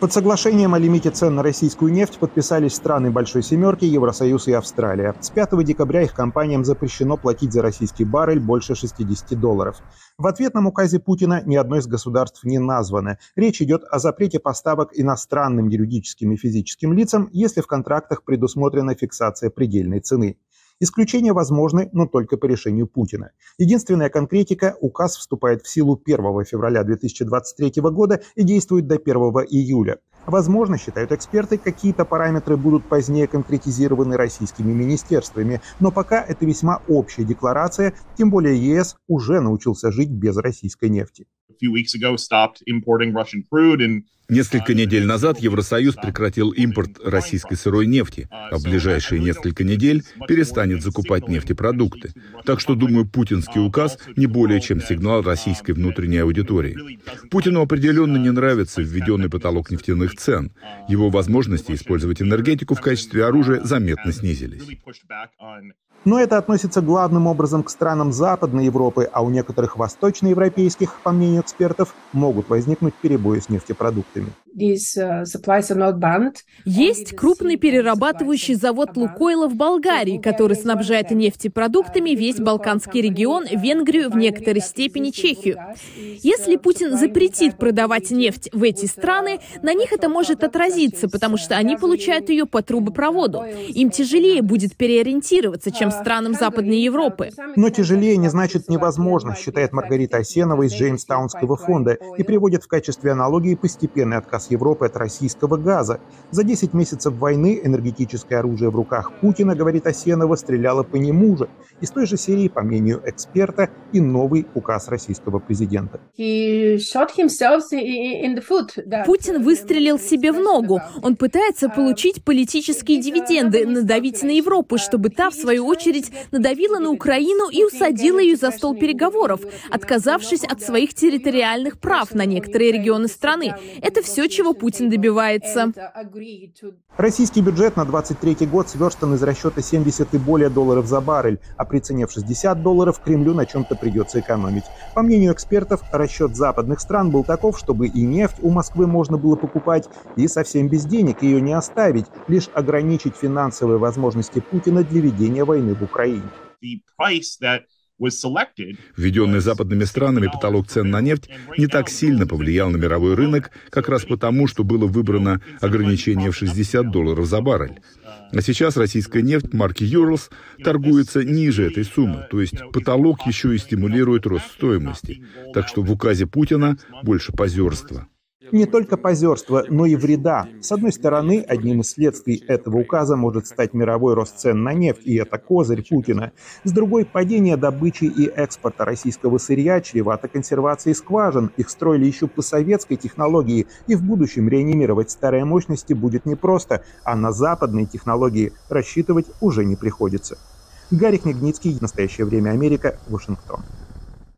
Под соглашением о лимите цен на российскую нефть подписались страны Большой Семерки, Евросоюз и Австралия. С 5 декабря их компаниям запрещено платить за российский баррель больше 60 долларов. В ответном указе Путина ни одно из государств не названо. Речь идет о запрете поставок иностранным юридическим и физическим лицам, если в контрактах предусмотрена фиксация предельной цены. Исключения возможны, но только по решению Путина. Единственная конкретика – указ вступает в силу 1 февраля 2023 года и действует до 1 июля. Возможно, считают эксперты, какие-то параметры будут позднее конкретизированы российскими министерствами, но пока это весьма общая декларация, тем более ЕС уже научился жить без российской нефти. Несколько недель назад Евросоюз прекратил импорт российской сырой нефти, а в ближайшие несколько недель перестанет закупать нефтепродукты. Так что, думаю, путинский указ не более чем сигнал российской внутренней аудитории. Путину определенно не нравится введенный потолок нефтяных цен. Его возможности использовать энергетику в качестве оружия заметно снизились. Но это относится главным образом к странам Западной Европы, а у некоторых восточноевропейских, по мнению экспертов, могут возникнуть перебои с нефтепродуктами. Uh, Есть крупный перерабатывающий завод Лукойла в Болгарии, который снабжает нефтепродуктами весь Балканский регион, Венгрию, в некоторой степени Чехию. Если Путин запретит продавать нефть в эти страны, на них это может отразиться, потому что они получают ее по трубопроводу. Им тяжелее будет переориентироваться, чем странам Западной Европы. Но тяжелее не значит невозможно, считает Маргарита Осенова из Джеймстаунского фонда и приводит в качестве аналогии постепенный отказ Европы от российского газа. За 10 месяцев войны энергетическое оружие в руках Путина, говорит Осенова, стреляло по нему же. Из той же серии, по мнению эксперта, и новый указ российского президента. Путин выстрелил себе в ногу. Он пытается получить политические дивиденды, надавить на Европу, чтобы та, в свою очередь, надавила на Украину и усадила ее за стол переговоров, отказавшись от своих территориальных прав на некоторые регионы страны. Это все, чего Путин добивается. Российский бюджет на 23 год сверстан из расчета 70 и более долларов за баррель, а при цене в 60 долларов Кремлю на чем-то придется экономить. По мнению экспертов, расчет западных стран был таков, чтобы и нефть у Москвы можно было покупать, и совсем без денег ее не оставить, лишь ограничить финансовые возможности Путина для ведения войны в Украине. Введенный западными странами потолок цен на нефть не так сильно повлиял на мировой рынок, как раз потому, что было выбрано ограничение в 60 долларов за баррель. А сейчас российская нефть марки Urals торгуется ниже этой суммы, то есть потолок еще и стимулирует рост стоимости. Так что в указе Путина больше позерства. Не только позерство, но и вреда. С одной стороны, одним из следствий этого указа может стать мировой рост цен на нефть, и это козырь Путина. С другой, падение добычи и экспорта российского сырья чревато консервацией скважин. Их строили еще по советской технологии, и в будущем реанимировать старые мощности будет непросто, а на западные технологии рассчитывать уже не приходится. Гарик Мигницкий, «Настоящее время Америка», Вашингтон.